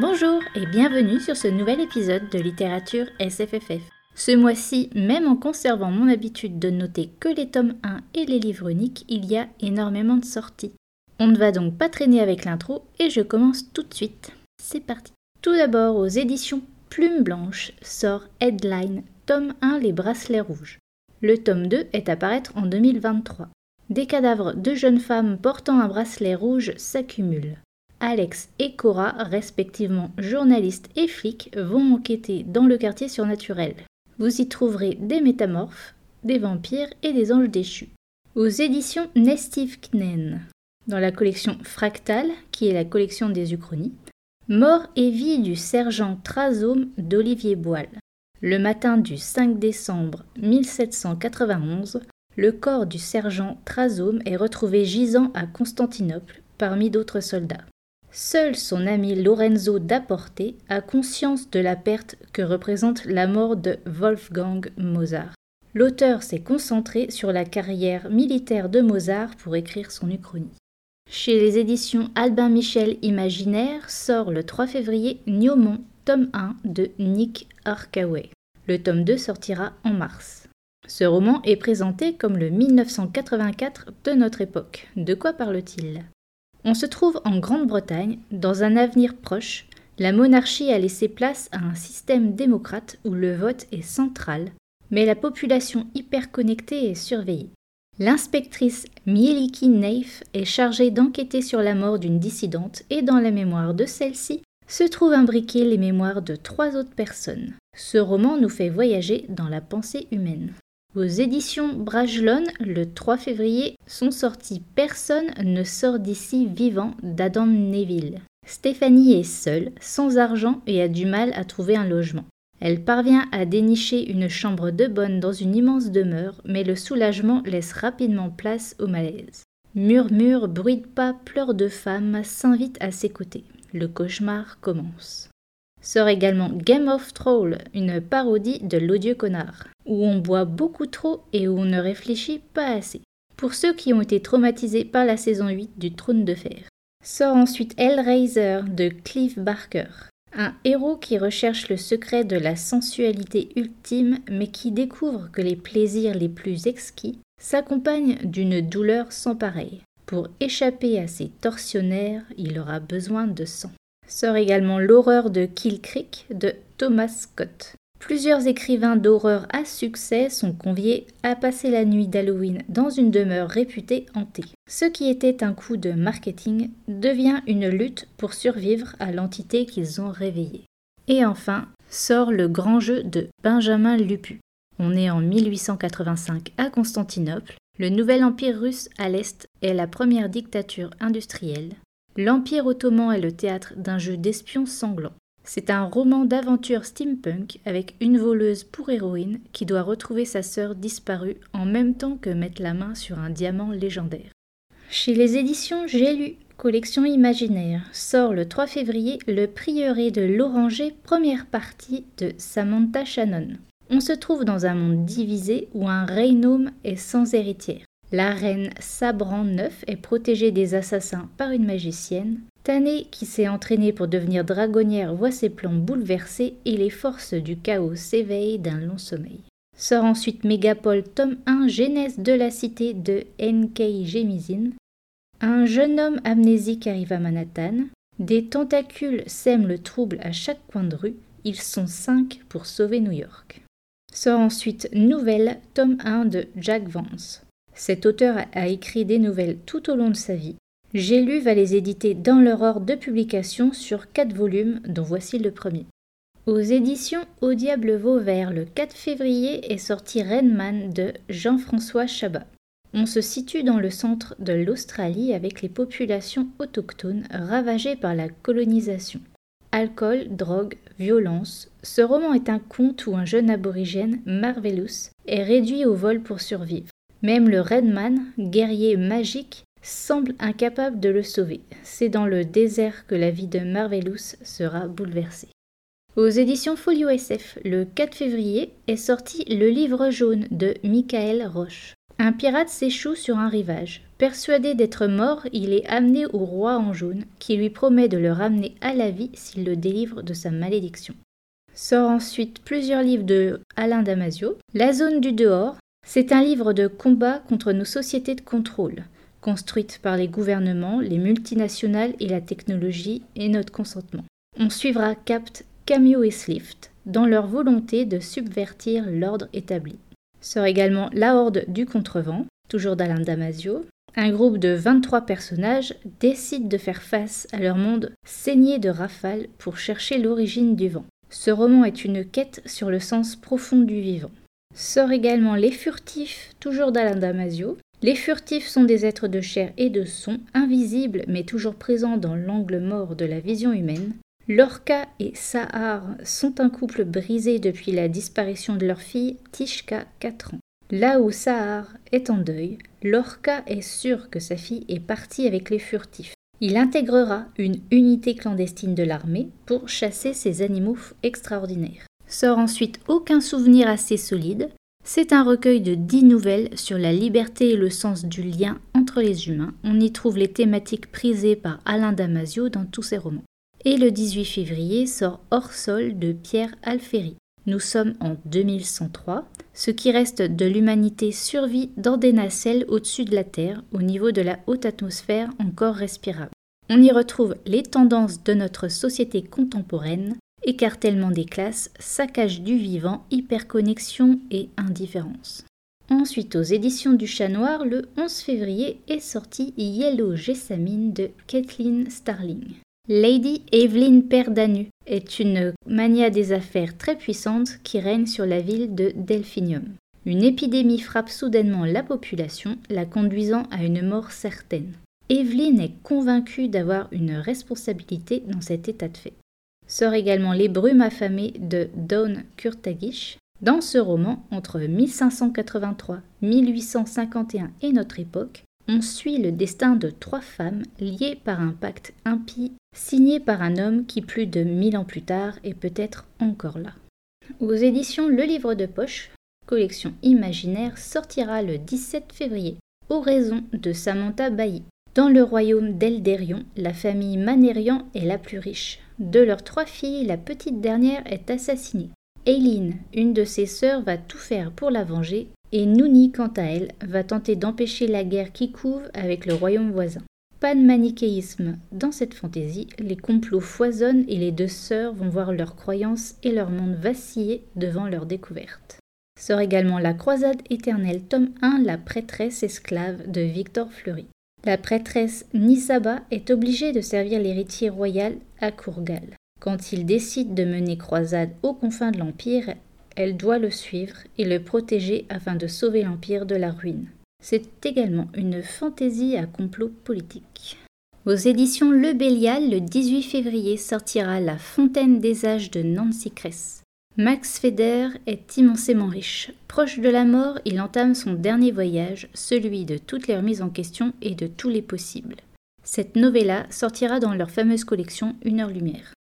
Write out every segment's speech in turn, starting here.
Bonjour et bienvenue sur ce nouvel épisode de littérature SFFF. Ce mois-ci, même en conservant mon habitude de noter que les tomes 1 et les livres uniques, il y a énormément de sorties. On ne va donc pas traîner avec l'intro et je commence tout de suite. C'est parti. Tout d'abord, aux éditions Plume Blanche sort Headline, tome 1 Les Bracelets Rouges. Le tome 2 est à paraître en 2023. Des cadavres de jeunes femmes portant un bracelet rouge s'accumulent. Alex et Cora, respectivement journalistes et flics, vont enquêter dans le quartier surnaturel. Vous y trouverez des métamorphes, des vampires et des anges déchus. Aux éditions Nestive Knen, dans la collection Fractal, qui est la collection des Uchronies, Mort et vie du sergent Trazome d'Olivier Boile. Le matin du 5 décembre 1791, le corps du sergent Trazome est retrouvé gisant à Constantinople parmi d'autres soldats. Seul son ami Lorenzo d'Apporte a conscience de la perte que représente la mort de Wolfgang Mozart. L'auteur s'est concentré sur la carrière militaire de Mozart pour écrire son uchronie. Chez les éditions Albin Michel Imaginaire sort le 3 février Niomont, tome 1 de Nick Arkaway. Le tome 2 sortira en mars. Ce roman est présenté comme le 1984 de notre époque. De quoi parle-t-il? On se trouve en Grande-Bretagne, dans un avenir proche, la monarchie a laissé place à un système démocrate où le vote est central, mais la population hyperconnectée est surveillée. L'inspectrice Mieliki Neif est chargée d'enquêter sur la mort d'une dissidente et dans la mémoire de celle-ci se trouvent imbriquées les mémoires de trois autres personnes. Ce roman nous fait voyager dans la pensée humaine. Aux éditions Bragelonne, le 3 février, sont sortis Personne ne sort d'ici vivant d'Adam Neville. Stéphanie est seule, sans argent et a du mal à trouver un logement. Elle parvient à dénicher une chambre de bonne dans une immense demeure, mais le soulagement laisse rapidement place au malaise. Murmures, bruit de pas, pleurs de femmes s'invitent à ses côtés. Le cauchemar commence. Sort également Game of Troll, une parodie de l'odieux connard où on boit beaucoup trop et où on ne réfléchit pas assez. Pour ceux qui ont été traumatisés par la saison 8 du Trône de Fer. Sort ensuite Hellraiser de Cliff Barker, un héros qui recherche le secret de la sensualité ultime mais qui découvre que les plaisirs les plus exquis s'accompagnent d'une douleur sans pareille. Pour échapper à ces tortionnaires, il aura besoin de sang. Sort également l'horreur de Kill Creek de Thomas Scott, Plusieurs écrivains d'horreur à succès sont conviés à passer la nuit d'Halloween dans une demeure réputée hantée. Ce qui était un coup de marketing devient une lutte pour survivre à l'entité qu'ils ont réveillée. Et enfin, sort le grand jeu de Benjamin Lupu. On est en 1885 à Constantinople. Le nouvel empire russe à l'Est est la première dictature industrielle. L'Empire ottoman est le théâtre d'un jeu d'espions sanglant. C'est un roman d'aventure steampunk avec une voleuse pour héroïne qui doit retrouver sa sœur disparue en même temps que mettre la main sur un diamant légendaire. Chez les éditions J'ai lu, collection imaginaire, sort le 3 février Le Prieuré de l'Oranger, première partie de Samantha Shannon. On se trouve dans un monde divisé où un Reynôme est sans héritière. La reine Sabran IX est protégée des assassins par une magicienne. Tané, qui s'est entraînée pour devenir dragonnière, voit ses plans bouleversés et les forces du chaos s'éveillent d'un long sommeil. Sort ensuite Mégapole tome 1 Genèse de la cité de N.K. Jemisin. Un jeune homme amnésique arrive à Manhattan. Des tentacules sèment le trouble à chaque coin de rue. Ils sont cinq pour sauver New York. Sort ensuite Nouvelle, tome 1 de Jack Vance. Cet auteur a écrit des nouvelles tout au long de sa vie. J'ai lu va les éditer dans leur ordre de publication sur quatre volumes, dont voici le premier. Aux éditions Au Diable Vauvert, le 4 février est sorti Renman de Jean-François Chabat. On se situe dans le centre de l'Australie avec les populations autochtones ravagées par la colonisation. Alcool, drogue, violence. Ce roman est un conte où un jeune aborigène, Marvelous, est réduit au vol pour survivre. Même le Redman, guerrier magique, semble incapable de le sauver. C'est dans le désert que la vie de Marvelous sera bouleversée. Aux éditions Folio SF, le 4 février, est sorti Le Livre jaune de Michael Roche. Un pirate s'échoue sur un rivage. Persuadé d'être mort, il est amené au roi en jaune, qui lui promet de le ramener à la vie s'il le délivre de sa malédiction. Sort ensuite plusieurs livres de Alain Damasio. La zone du dehors, c'est un livre de combat contre nos sociétés de contrôle, construites par les gouvernements, les multinationales et la technologie et notre consentement. On suivra Capt, Cameo et Slift dans leur volonté de subvertir l'ordre établi. Sort également La Horde du Contrevent, toujours d'Alain Damasio, un groupe de 23 personnages décide de faire face à leur monde saigné de rafales pour chercher l'origine du vent. Ce roman est une quête sur le sens profond du vivant. Sort également Les Furtifs, toujours d'Alain Damasio. Les furtifs sont des êtres de chair et de son, invisibles mais toujours présents dans l'angle mort de la vision humaine. Lorca et Sahar sont un couple brisé depuis la disparition de leur fille, Tishka, 4 ans. Là où Sahar est en deuil, Lorca est sûr que sa fille est partie avec les furtifs. Il intégrera une unité clandestine de l'armée pour chasser ces animaux extraordinaires. Sort ensuite aucun souvenir assez solide. C'est un recueil de dix nouvelles sur la liberté et le sens du lien entre les humains. On y trouve les thématiques prisées par Alain Damasio dans tous ses romans. Et le 18 février sort Hors sol de Pierre Alféry. Nous sommes en 2103. Ce qui reste de l'humanité survit dans des nacelles au-dessus de la Terre, au niveau de la haute atmosphère encore respirable. On y retrouve les tendances de notre société contemporaine, écartèlement des classes, saccage du vivant, hyperconnexion et indifférence. Ensuite, aux éditions du Chat Noir, le 11 février est sorti Yellow Jessamine de Kathleen Starling. Lady Evelyn Perdanu est une mania des affaires très puissante qui règne sur la ville de Delphinium. Une épidémie frappe soudainement la population, la conduisant à une mort certaine. Evelyn est convaincue d'avoir une responsabilité dans cet état de fait. Sort également Les brumes affamées de Dawn Kurtagish. Dans ce roman, entre 1583, 1851 et notre époque, on suit le destin de trois femmes liées par un pacte impie signé par un homme qui plus de mille ans plus tard est peut-être encore là. Aux éditions Le Livre de Poche, collection imaginaire sortira le 17 février, aux raisons de Samantha Bailly. Dans le royaume d'Elderion, la famille Manérian est la plus riche. De leurs trois filles, la petite dernière est assassinée. Eileen, une de ses sœurs, va tout faire pour la venger et Nouni, quant à elle, va tenter d'empêcher la guerre qui couve avec le royaume voisin. Pas de manichéisme dans cette fantaisie, les complots foisonnent et les deux sœurs vont voir leurs croyances et leur monde vaciller devant leur découverte. Sort également La Croisade éternelle, tome 1, La prêtresse esclave de Victor Fleury. La prêtresse Nisaba est obligée de servir l'héritier royal à Courgal. Quand il décide de mener croisade aux confins de l'Empire, elle doit le suivre et le protéger afin de sauver l'Empire de la ruine. C'est également une fantaisie à complot politique. Aux éditions Le Bélial, le 18 février sortira La Fontaine des âges de Nancy Kress. Max Feder est immensément riche. Proche de la mort, il entame son dernier voyage, celui de toutes les remises en question et de tous les possibles. Cette novella sortira dans leur fameuse collection Une heure lumière.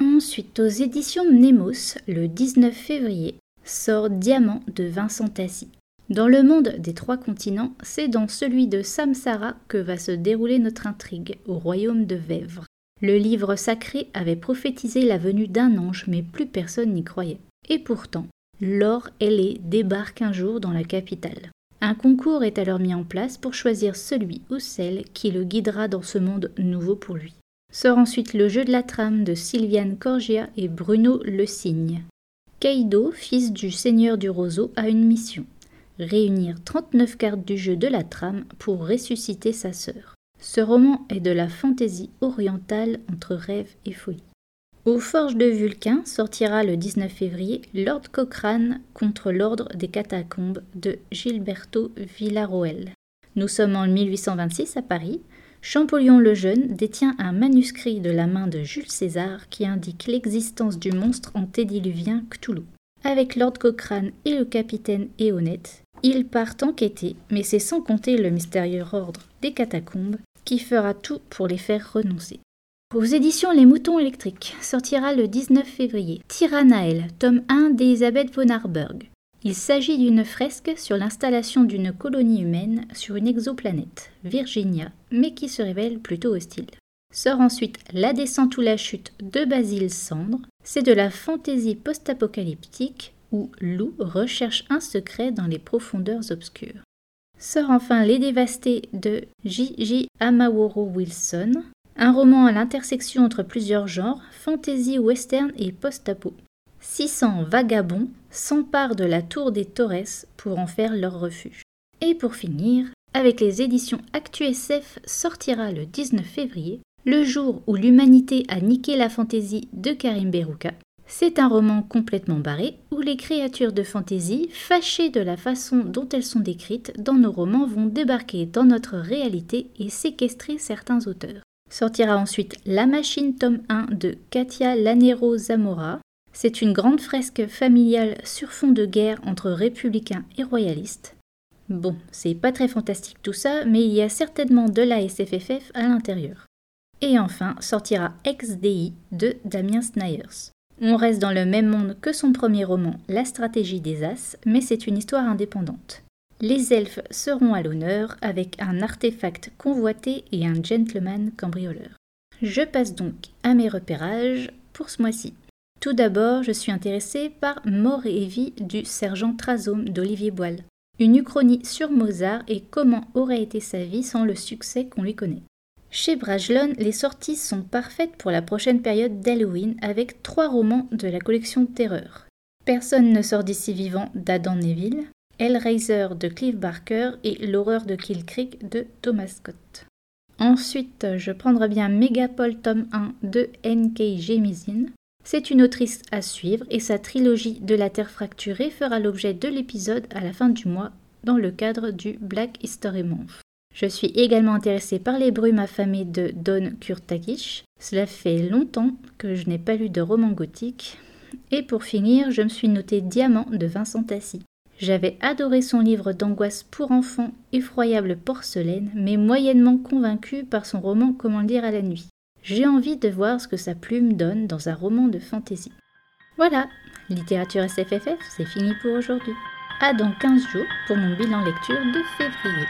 Ensuite, aux éditions Nemos, le 19 février, sort Diamant de Vincent Tassi. Dans le monde des trois continents, c'est dans celui de Samsara que va se dérouler notre intrigue, au royaume de Vèvre. Le livre sacré avait prophétisé la venue d'un ange, mais plus personne n'y croyait. Et pourtant, Laure Ailée débarque un jour dans la capitale. Un concours est alors mis en place pour choisir celui ou celle qui le guidera dans ce monde nouveau pour lui. Sort ensuite le jeu de la trame de Sylviane Corgia et Bruno Le Cygne. Kaido, fils du seigneur du roseau, a une mission réunir 39 cartes du jeu de la trame pour ressusciter sa sœur. Ce roman est de la fantaisie orientale entre rêve et folie. Aux Forges de Vulcain sortira le 19 février Lord Cochrane contre l'Ordre des Catacombes de Gilberto Villarroel. Nous sommes en 1826 à Paris. Champollion le Jeune détient un manuscrit de la main de Jules César qui indique l'existence du monstre antédiluvien Cthulhu. Avec Lord Cochrane et le capitaine Éonette, ils partent enquêter, mais c'est sans compter le mystérieux ordre des catacombes qui fera tout pour les faire renoncer. Aux éditions Les Moutons électriques sortira le 19 février Tyrannael, tome 1 d'Elisabeth von Arburg. Il s'agit d'une fresque sur l'installation d'une colonie humaine sur une exoplanète, Virginia, mais qui se révèle plutôt hostile. Sort ensuite La descente ou la chute de Basile Cendre. C'est de la fantaisie post-apocalyptique où Lou recherche un secret dans les profondeurs obscures. Sort enfin Les Dévastés de J.J. Amaworo Wilson, un roman à l'intersection entre plusieurs genres, fantasy western et post-apo. 600 vagabonds s'emparent de la tour des Torres pour en faire leur refuge. Et pour finir, avec les éditions ActuSF sortira le 19 février, le jour où l'humanité a niqué la fantaisie de Karim Berouka. C'est un roman complètement barré où les créatures de fantaisie, fâchées de la façon dont elles sont décrites dans nos romans, vont débarquer dans notre réalité et séquestrer certains auteurs. Sortira ensuite La Machine tome 1 de Katia Lanero Zamora, c'est une grande fresque familiale sur fond de guerre entre républicains et royalistes. Bon, c'est pas très fantastique tout ça, mais il y a certainement de la SFFF à l'intérieur. Et enfin sortira XDI de Damien Snyers. On reste dans le même monde que son premier roman, La stratégie des As, mais c'est une histoire indépendante. Les elfes seront à l'honneur avec un artefact convoité et un gentleman cambrioleur. Je passe donc à mes repérages pour ce mois-ci. Tout d'abord, je suis intéressée par Mort et vie du sergent Trazome d'Olivier Boile. Une uchronie sur Mozart et comment aurait été sa vie sans le succès qu'on lui connaît. Chez Brajlon, les sorties sont parfaites pour la prochaine période d'Halloween avec trois romans de la collection Terreur. Personne ne sort d'ici vivant d'Adam Neville, Hellraiser de Clive Barker et L'horreur de Kill Creek de Thomas Scott. Ensuite, je prendrai bien Megapol tome 1 de N.K. Jemisin, c'est une autrice à suivre et sa trilogie de la Terre fracturée fera l'objet de l'épisode à la fin du mois dans le cadre du Black History Month. Je suis également intéressée par les brumes affamées de Don Kurtakish. Cela fait longtemps que je n'ai pas lu de roman gothique. Et pour finir, je me suis noté Diamant de Vincent Tassi. J'avais adoré son livre d'angoisse pour enfants, Effroyable porcelaine, mais moyennement convaincu par son roman Comment lire à la nuit. J'ai envie de voir ce que sa plume donne dans un roman de fantaisie. Voilà, littérature SFFF, c'est fini pour aujourd'hui. À dans 15 jours pour mon bilan lecture de février.